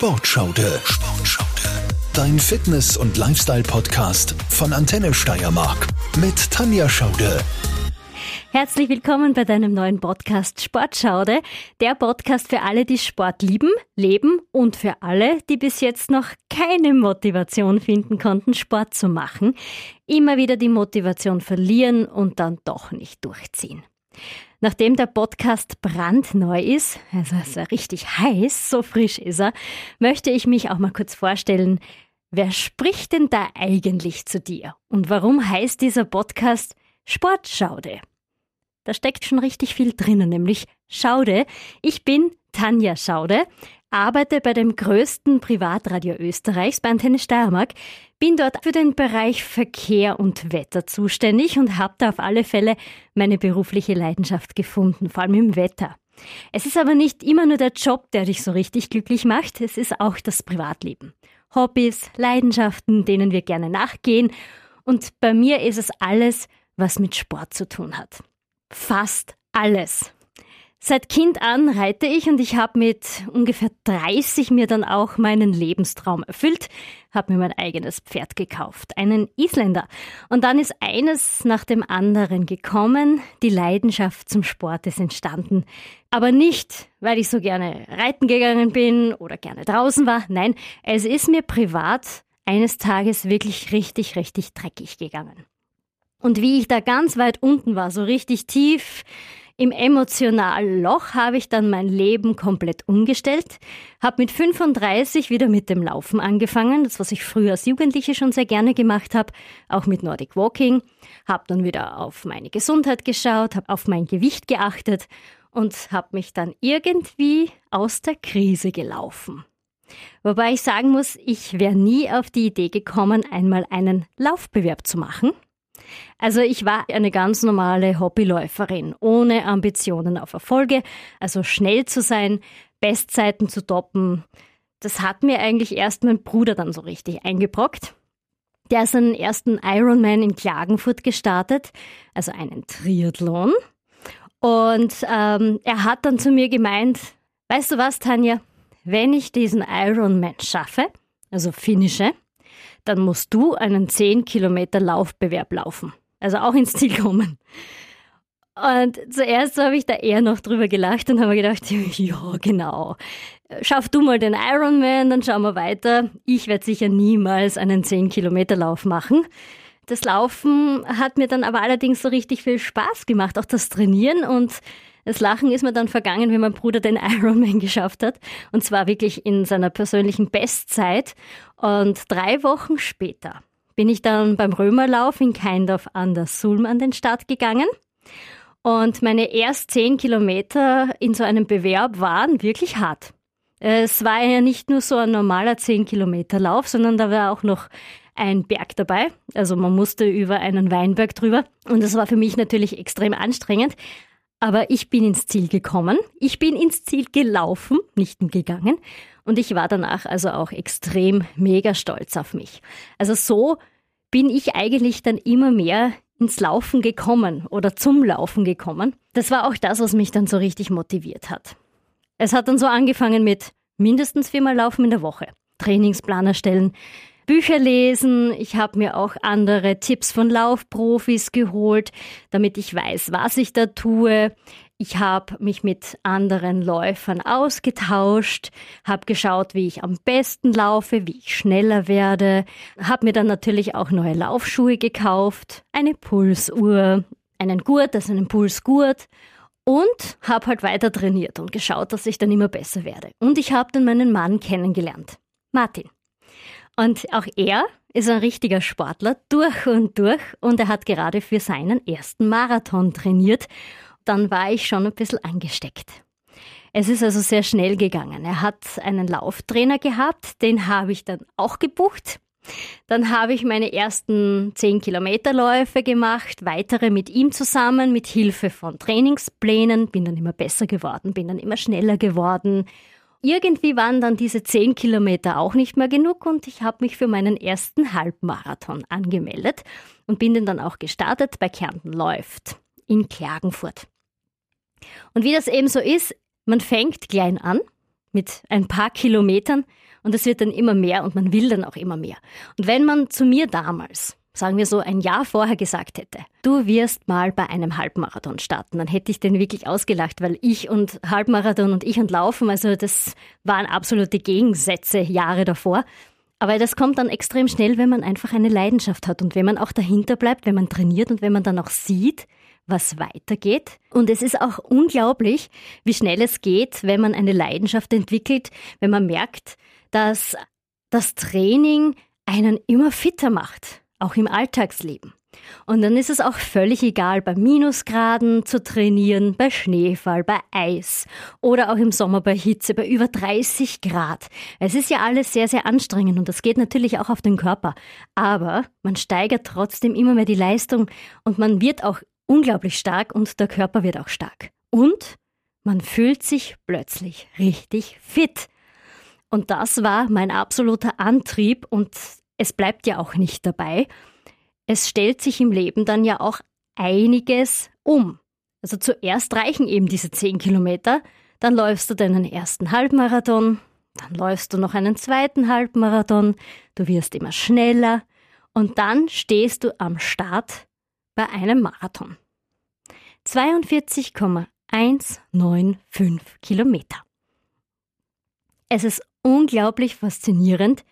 Sportschaude. Sportschaude. Dein Fitness- und Lifestyle-Podcast von Antenne Steiermark mit Tanja Schaude. Herzlich willkommen bei deinem neuen Podcast Sportschaude, der Podcast für alle, die Sport lieben, leben und für alle, die bis jetzt noch keine Motivation finden konnten, Sport zu machen, immer wieder die Motivation verlieren und dann doch nicht durchziehen. Nachdem der Podcast brandneu ist, also ist er richtig heiß, so frisch ist er, möchte ich mich auch mal kurz vorstellen, wer spricht denn da eigentlich zu dir? Und warum heißt dieser Podcast Sportschaude? Da steckt schon richtig viel drinnen, nämlich Schaude. Ich bin Tanja Schaude, arbeite bei dem größten Privatradio Österreichs, bei Antenne Steiermark, bin dort für den Bereich Verkehr und Wetter zuständig und habe da auf alle Fälle meine berufliche Leidenschaft gefunden, vor allem im Wetter. Es ist aber nicht immer nur der Job, der dich so richtig glücklich macht, es ist auch das Privatleben. Hobbys, Leidenschaften, denen wir gerne nachgehen und bei mir ist es alles, was mit Sport zu tun hat. Fast alles. Seit Kind an reite ich und ich habe mit ungefähr 30 mir dann auch meinen Lebenstraum erfüllt, habe mir mein eigenes Pferd gekauft, einen Isländer. Und dann ist eines nach dem anderen gekommen, die Leidenschaft zum Sport ist entstanden. Aber nicht, weil ich so gerne reiten gegangen bin oder gerne draußen war, nein, es ist mir privat eines Tages wirklich richtig, richtig dreckig gegangen. Und wie ich da ganz weit unten war, so richtig tief, im emotionalen Loch habe ich dann mein Leben komplett umgestellt, habe mit 35 wieder mit dem Laufen angefangen, das was ich früher als Jugendliche schon sehr gerne gemacht habe, auch mit Nordic Walking, habe dann wieder auf meine Gesundheit geschaut, habe auf mein Gewicht geachtet und habe mich dann irgendwie aus der Krise gelaufen. Wobei ich sagen muss, ich wäre nie auf die Idee gekommen, einmal einen Laufbewerb zu machen. Also ich war eine ganz normale Hobbyläuferin, ohne Ambitionen auf Erfolge, also schnell zu sein, Bestzeiten zu toppen. Das hat mir eigentlich erst mein Bruder dann so richtig eingebrockt. Der ist seinen ersten Ironman in Klagenfurt gestartet, also einen Triathlon. Und ähm, er hat dann zu mir gemeint, weißt du was, Tanja, wenn ich diesen Ironman schaffe, also finische, dann musst du einen 10 Kilometer Laufbewerb laufen. Also auch ins Ziel kommen. Und zuerst habe ich da eher noch drüber gelacht und habe gedacht, ja, genau. Schaff du mal den Ironman, dann schauen wir weiter. Ich werde sicher niemals einen 10-Kilometer-Lauf machen. Das Laufen hat mir dann aber allerdings so richtig viel Spaß gemacht, auch das Trainieren und das Lachen ist mir dann vergangen, wie mein Bruder den Ironman geschafft hat. Und zwar wirklich in seiner persönlichen Bestzeit. Und drei Wochen später bin ich dann beim Römerlauf in Keindorf an der Sulm an den Start gegangen. Und meine erst zehn Kilometer in so einem Bewerb waren wirklich hart. Es war ja nicht nur so ein normaler 10 Kilometer Lauf, sondern da war auch noch ein Berg dabei. Also man musste über einen Weinberg drüber. Und das war für mich natürlich extrem anstrengend. Aber ich bin ins Ziel gekommen. Ich bin ins Ziel gelaufen, nicht gegangen. Und ich war danach also auch extrem mega stolz auf mich. Also so bin ich eigentlich dann immer mehr ins Laufen gekommen oder zum Laufen gekommen. Das war auch das, was mich dann so richtig motiviert hat. Es hat dann so angefangen mit mindestens viermal Laufen in der Woche, Trainingsplan erstellen, Bücher lesen. Ich habe mir auch andere Tipps von Laufprofis geholt, damit ich weiß, was ich da tue. Ich habe mich mit anderen Läufern ausgetauscht, habe geschaut, wie ich am besten laufe, wie ich schneller werde, habe mir dann natürlich auch neue Laufschuhe gekauft, eine Pulsuhr, einen Gurt, also einen Pulsgurt und habe halt weiter trainiert und geschaut, dass ich dann immer besser werde. Und ich habe dann meinen Mann kennengelernt, Martin. Und auch er ist ein richtiger Sportler durch und durch und er hat gerade für seinen ersten Marathon trainiert. Dann war ich schon ein bisschen angesteckt. Es ist also sehr schnell gegangen. Er hat einen Lauftrainer gehabt, den habe ich dann auch gebucht. Dann habe ich meine ersten 10 Kilometerläufe gemacht, weitere mit ihm zusammen, mit Hilfe von Trainingsplänen, bin dann immer besser geworden, bin dann immer schneller geworden irgendwie waren dann diese zehn Kilometer auch nicht mehr genug und ich habe mich für meinen ersten Halbmarathon angemeldet und bin den dann auch gestartet bei Kärnten läuft in Klagenfurt. Und wie das eben so ist, man fängt klein an, mit ein paar Kilometern und es wird dann immer mehr und man will dann auch immer mehr. Und wenn man zu mir damals, sagen wir so ein Jahr vorher gesagt hätte, du wirst mal bei einem Halbmarathon starten, dann hätte ich den wirklich ausgelacht, weil ich und Halbmarathon und ich und Laufen, also das waren absolute Gegensätze Jahre davor. Aber das kommt dann extrem schnell, wenn man einfach eine Leidenschaft hat und wenn man auch dahinter bleibt, wenn man trainiert und wenn man dann auch sieht, was weitergeht. Und es ist auch unglaublich, wie schnell es geht, wenn man eine Leidenschaft entwickelt, wenn man merkt, dass das Training einen immer fitter macht, auch im Alltagsleben. Und dann ist es auch völlig egal, bei Minusgraden zu trainieren, bei Schneefall, bei Eis oder auch im Sommer bei Hitze, bei über 30 Grad. Es ist ja alles sehr, sehr anstrengend und das geht natürlich auch auf den Körper. Aber man steigert trotzdem immer mehr die Leistung und man wird auch unglaublich stark und der Körper wird auch stark. Und man fühlt sich plötzlich richtig fit. Und das war mein absoluter Antrieb und es bleibt ja auch nicht dabei. Es stellt sich im Leben dann ja auch einiges um. Also zuerst reichen eben diese 10 Kilometer, dann läufst du deinen ersten Halbmarathon, dann läufst du noch einen zweiten Halbmarathon, du wirst immer schneller und dann stehst du am Start bei einem Marathon. 42,195 Kilometer. Es ist unglaublich faszinierend,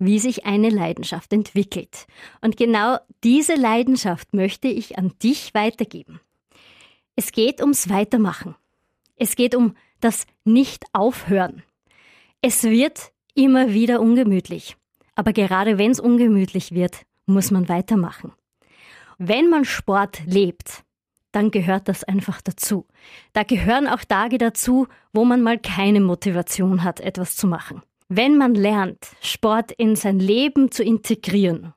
wie sich eine Leidenschaft entwickelt. Und genau diese Leidenschaft möchte ich an dich weitergeben. Es geht ums Weitermachen. Es geht um das Nicht-Aufhören. Es wird immer wieder ungemütlich. Aber gerade wenn es ungemütlich wird, muss man weitermachen. Wenn man Sport lebt, dann gehört das einfach dazu. Da gehören auch Tage dazu, wo man mal keine Motivation hat, etwas zu machen. Wenn man lernt, Sport in sein Leben zu integrieren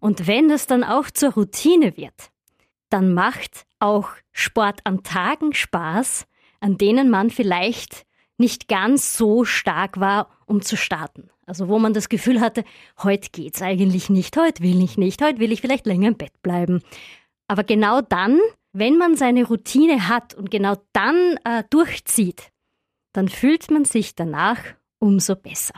und wenn es dann auch zur Routine wird, dann macht auch Sport an Tagen Spaß, an denen man vielleicht nicht ganz so stark war, um zu starten. Also wo man das Gefühl hatte, heute geht's eigentlich nicht, heute will ich nicht, heute will ich vielleicht länger im Bett bleiben. Aber genau dann wenn man seine Routine hat und genau dann äh, durchzieht, dann fühlt man sich danach umso besser.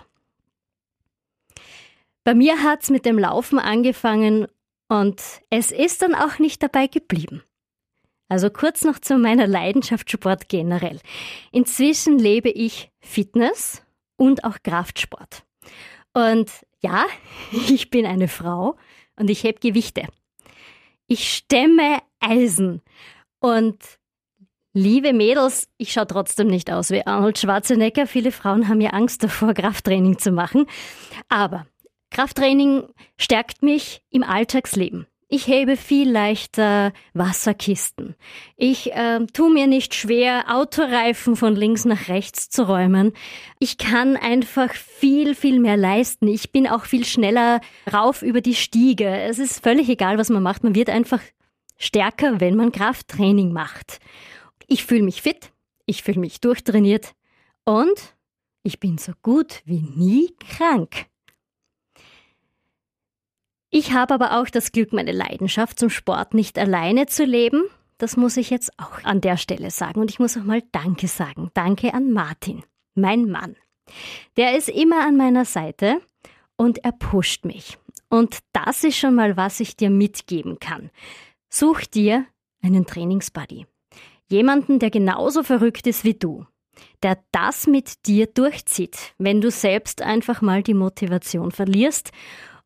Bei mir hat es mit dem Laufen angefangen und es ist dann auch nicht dabei geblieben. Also kurz noch zu meiner Leidenschaft Sport generell. Inzwischen lebe ich Fitness und auch Kraftsport. Und ja, ich bin eine Frau und ich heb Gewichte. Ich stemme Eisen. Und liebe Mädels, ich schaue trotzdem nicht aus wie Arnold Schwarzenegger. Viele Frauen haben ja Angst davor, Krafttraining zu machen. Aber Krafttraining stärkt mich im Alltagsleben. Ich hebe viel leichter Wasserkisten. Ich äh, tue mir nicht schwer, Autoreifen von links nach rechts zu räumen. Ich kann einfach viel, viel mehr leisten. Ich bin auch viel schneller rauf über die Stiege. Es ist völlig egal, was man macht. Man wird einfach stärker, wenn man Krafttraining macht. Ich fühle mich fit, ich fühle mich durchtrainiert und ich bin so gut wie nie krank. Ich habe aber auch das Glück, meine Leidenschaft zum Sport nicht alleine zu leben. Das muss ich jetzt auch an der Stelle sagen. Und ich muss auch mal Danke sagen. Danke an Martin, mein Mann. Der ist immer an meiner Seite und er pusht mich. Und das ist schon mal, was ich dir mitgeben kann. Such dir einen Trainingsbuddy. Jemanden, der genauso verrückt ist wie du. Der das mit dir durchzieht, wenn du selbst einfach mal die Motivation verlierst.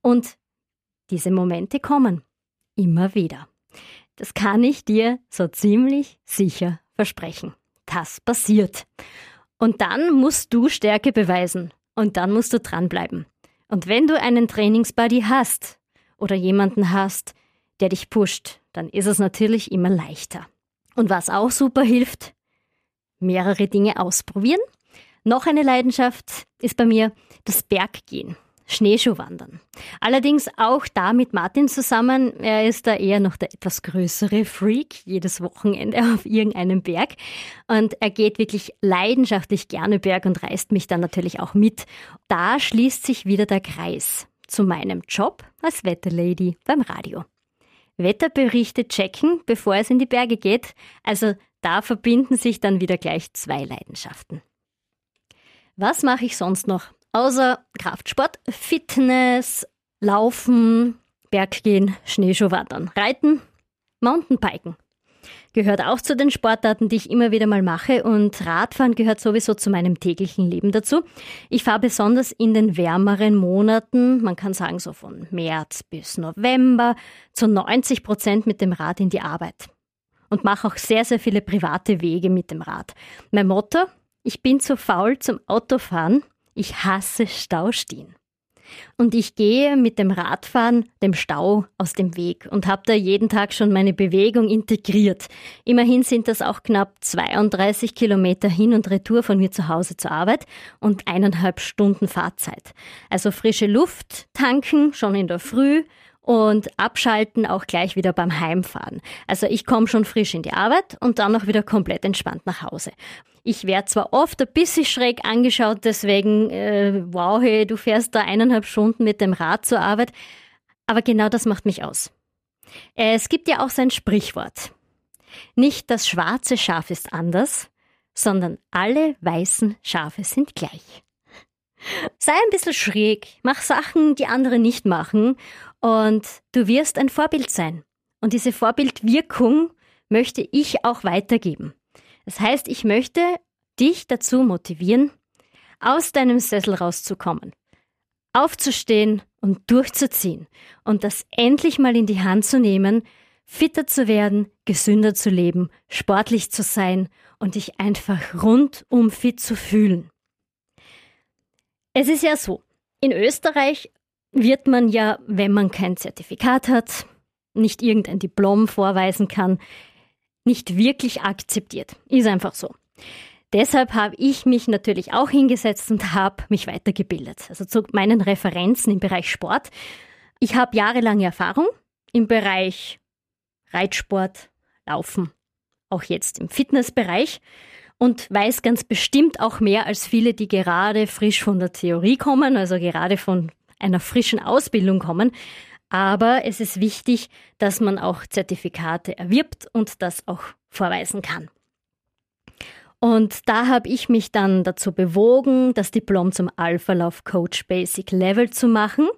Und diese Momente kommen. Immer wieder. Das kann ich dir so ziemlich sicher versprechen. Das passiert. Und dann musst du Stärke beweisen. Und dann musst du dranbleiben. Und wenn du einen Trainingsbuddy hast oder jemanden hast, der dich pusht, dann ist es natürlich immer leichter. Und was auch super hilft, mehrere Dinge ausprobieren. Noch eine Leidenschaft ist bei mir das Berggehen. Schneeschuhwandern. Allerdings auch da mit Martin zusammen. Er ist da eher noch der etwas größere Freak, jedes Wochenende auf irgendeinem Berg. Und er geht wirklich leidenschaftlich gerne Berg und reißt mich dann natürlich auch mit. Da schließt sich wieder der Kreis zu meinem Job als Wetterlady beim Radio. Wetterberichte checken, bevor es in die Berge geht. Also da verbinden sich dann wieder gleich zwei Leidenschaften. Was mache ich sonst noch? Außer Kraftsport, Fitness, Laufen, Berggehen, Schneeschuhwandern, Reiten, Mountainbiken. Gehört auch zu den Sportarten, die ich immer wieder mal mache und Radfahren gehört sowieso zu meinem täglichen Leben dazu. Ich fahre besonders in den wärmeren Monaten, man kann sagen so von März bis November, zu 90 Prozent mit dem Rad in die Arbeit. Und mache auch sehr, sehr viele private Wege mit dem Rad. Mein Motto, ich bin zu faul zum Autofahren, ich hasse Staustehen. Und ich gehe mit dem Radfahren dem Stau aus dem Weg und habe da jeden Tag schon meine Bewegung integriert. Immerhin sind das auch knapp 32 Kilometer hin und retour von mir zu Hause zur Arbeit und eineinhalb Stunden Fahrzeit. Also frische Luft tanken schon in der Früh und abschalten auch gleich wieder beim Heimfahren. Also ich komme schon frisch in die Arbeit und dann noch wieder komplett entspannt nach Hause. Ich werde zwar oft ein bisschen schräg angeschaut, deswegen, äh, wow, hey, du fährst da eineinhalb Stunden mit dem Rad zur Arbeit, aber genau das macht mich aus. Es gibt ja auch sein Sprichwort. Nicht das schwarze Schaf ist anders, sondern alle weißen Schafe sind gleich. Sei ein bisschen schräg, mach Sachen, die andere nicht machen und du wirst ein Vorbild sein. Und diese Vorbildwirkung möchte ich auch weitergeben. Das heißt, ich möchte dich dazu motivieren, aus deinem Sessel rauszukommen, aufzustehen und durchzuziehen und das endlich mal in die Hand zu nehmen, fitter zu werden, gesünder zu leben, sportlich zu sein und dich einfach rundum fit zu fühlen. Es ist ja so, in Österreich wird man ja, wenn man kein Zertifikat hat, nicht irgendein Diplom vorweisen kann, nicht wirklich akzeptiert. Ist einfach so. Deshalb habe ich mich natürlich auch hingesetzt und habe mich weitergebildet. Also zu meinen Referenzen im Bereich Sport. Ich habe jahrelange Erfahrung im Bereich Reitsport, Laufen, auch jetzt im Fitnessbereich und weiß ganz bestimmt auch mehr als viele, die gerade frisch von der Theorie kommen, also gerade von einer frischen Ausbildung kommen. Aber es ist wichtig, dass man auch Zertifikate erwirbt und das auch vorweisen kann. Und da habe ich mich dann dazu bewogen, das Diplom zum Alpha Lauf Coach Basic Level zu machen.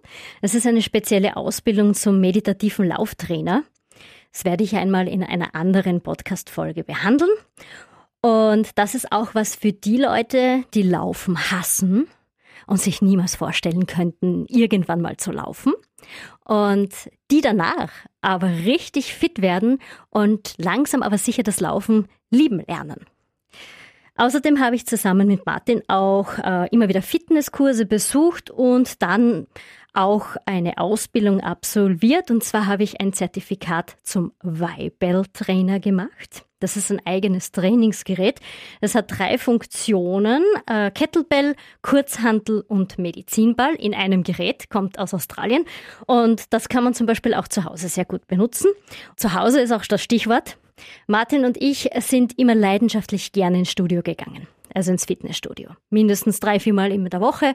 Das ist eine spezielle Ausbildung zum meditativen Lauftrainer. Das werde ich einmal in einer anderen Podcast-Folge behandeln. Und das ist auch was für die Leute, die Laufen hassen und sich niemals vorstellen könnten, irgendwann mal zu laufen. Und die danach aber richtig fit werden und langsam aber sicher das Laufen lieben lernen. Außerdem habe ich zusammen mit Martin auch äh, immer wieder Fitnesskurse besucht und dann auch eine Ausbildung absolviert. Und zwar habe ich ein Zertifikat zum Weibel-Trainer gemacht. Das ist ein eigenes Trainingsgerät. Es hat drei Funktionen. Äh, Kettlebell, Kurzhantel und Medizinball in einem Gerät, kommt aus Australien. Und das kann man zum Beispiel auch zu Hause sehr gut benutzen. Zu Hause ist auch das Stichwort. Martin und ich sind immer leidenschaftlich gerne ins Studio gegangen. Also ins Fitnessstudio. Mindestens drei, viermal in der Woche.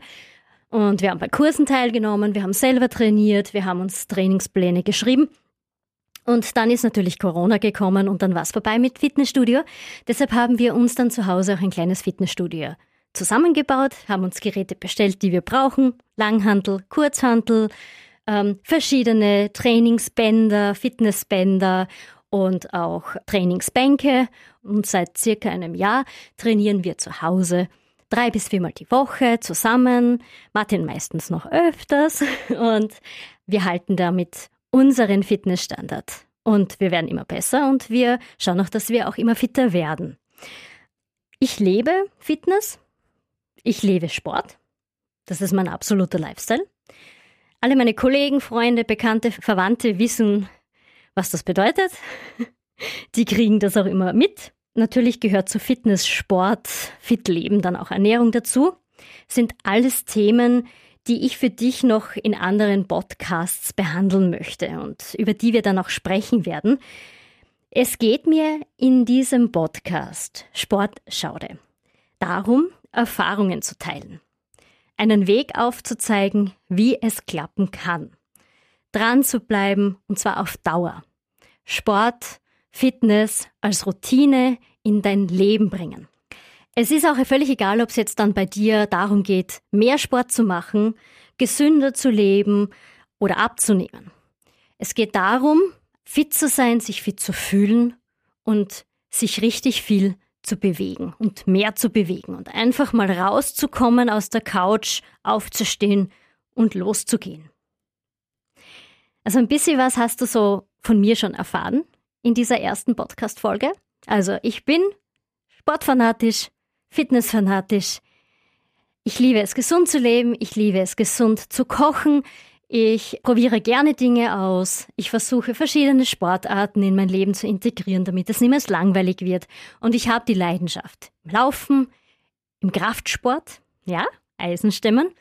Und wir haben bei Kursen teilgenommen, wir haben selber trainiert, wir haben uns Trainingspläne geschrieben. Und dann ist natürlich Corona gekommen und dann war es vorbei mit Fitnessstudio. Deshalb haben wir uns dann zu Hause auch ein kleines Fitnessstudio zusammengebaut, haben uns Geräte bestellt, die wir brauchen. Langhantel, Kurzhantel, ähm, verschiedene Trainingsbänder, Fitnessbänder und auch Trainingsbänke. Und seit circa einem Jahr trainieren wir zu Hause drei bis viermal die Woche zusammen, Martin meistens noch öfters und wir halten damit unseren Fitnessstandard. Und wir werden immer besser und wir schauen auch, dass wir auch immer fitter werden. Ich lebe Fitness, ich lebe Sport, das ist mein absoluter Lifestyle. Alle meine Kollegen, Freunde, Bekannte, Verwandte wissen, was das bedeutet. Die kriegen das auch immer mit. Natürlich gehört zu Fitness, Sport, Fit Leben dann auch Ernährung dazu. Sind alles Themen, die ich für dich noch in anderen Podcasts behandeln möchte und über die wir dann auch sprechen werden. Es geht mir in diesem Podcast Sportschaude darum, Erfahrungen zu teilen, einen Weg aufzuzeigen, wie es klappen kann, dran zu bleiben und zwar auf Dauer. Sport, Fitness als Routine in dein Leben bringen. Es ist auch völlig egal, ob es jetzt dann bei dir darum geht, mehr Sport zu machen, gesünder zu leben oder abzunehmen. Es geht darum, fit zu sein, sich fit zu fühlen und sich richtig viel zu bewegen und mehr zu bewegen und einfach mal rauszukommen aus der Couch, aufzustehen und loszugehen. Also ein bisschen was hast du so von mir schon erfahren in dieser ersten Podcast-Folge. Also ich bin sportfanatisch, fitnessfanatisch. Ich liebe es, gesund zu leben. Ich liebe es, gesund zu kochen. Ich probiere gerne Dinge aus. Ich versuche verschiedene Sportarten in mein Leben zu integrieren, damit es niemals langweilig wird. Und ich habe die Leidenschaft im Laufen, im Kraftsport, ja, Eisenstemmen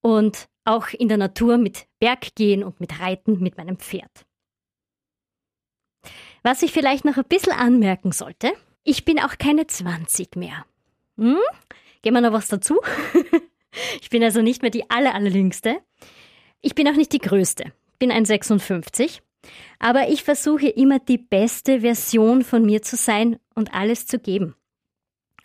und auch in der Natur mit Berggehen und mit Reiten mit meinem Pferd. Was ich vielleicht noch ein bisschen anmerken sollte, ich bin auch keine 20 mehr. Hm? Gehen wir noch was dazu? ich bin also nicht mehr die aller, allerjüngste. Ich bin auch nicht die größte. Bin ein 56. Aber ich versuche immer die beste Version von mir zu sein und alles zu geben.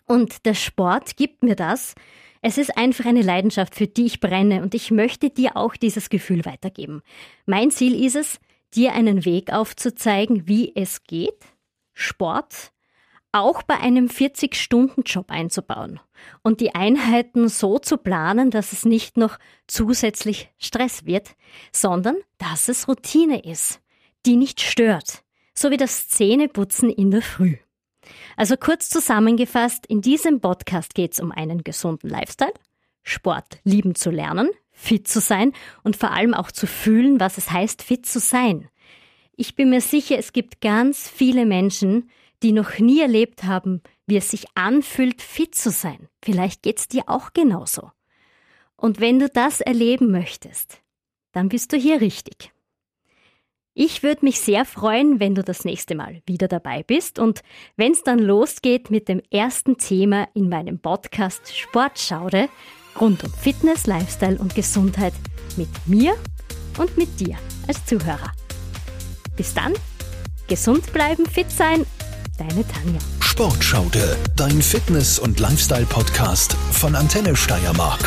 Und der Sport gibt mir das. Es ist einfach eine Leidenschaft, für die ich brenne und ich möchte dir auch dieses Gefühl weitergeben. Mein Ziel ist es, dir einen Weg aufzuzeigen, wie es geht, Sport auch bei einem 40-Stunden-Job einzubauen und die Einheiten so zu planen, dass es nicht noch zusätzlich Stress wird, sondern dass es Routine ist, die nicht stört, so wie das Zähneputzen in der Früh. Also kurz zusammengefasst, in diesem Podcast geht es um einen gesunden Lifestyle, Sport lieben zu lernen, fit zu sein und vor allem auch zu fühlen, was es heißt, fit zu sein. Ich bin mir sicher, es gibt ganz viele Menschen, die noch nie erlebt haben, wie es sich anfühlt, fit zu sein. Vielleicht geht's dir auch genauso. Und wenn du das erleben möchtest, dann bist du hier richtig. Ich würde mich sehr freuen, wenn du das nächste Mal wieder dabei bist und wenn es dann losgeht mit dem ersten Thema in meinem Podcast Sportschaude rund um Fitness, Lifestyle und Gesundheit mit mir und mit dir als Zuhörer. Bis dann, gesund bleiben, fit sein Deine Tanja. Sportschaude, dein Fitness- und Lifestyle-Podcast von Antenne Steiermark.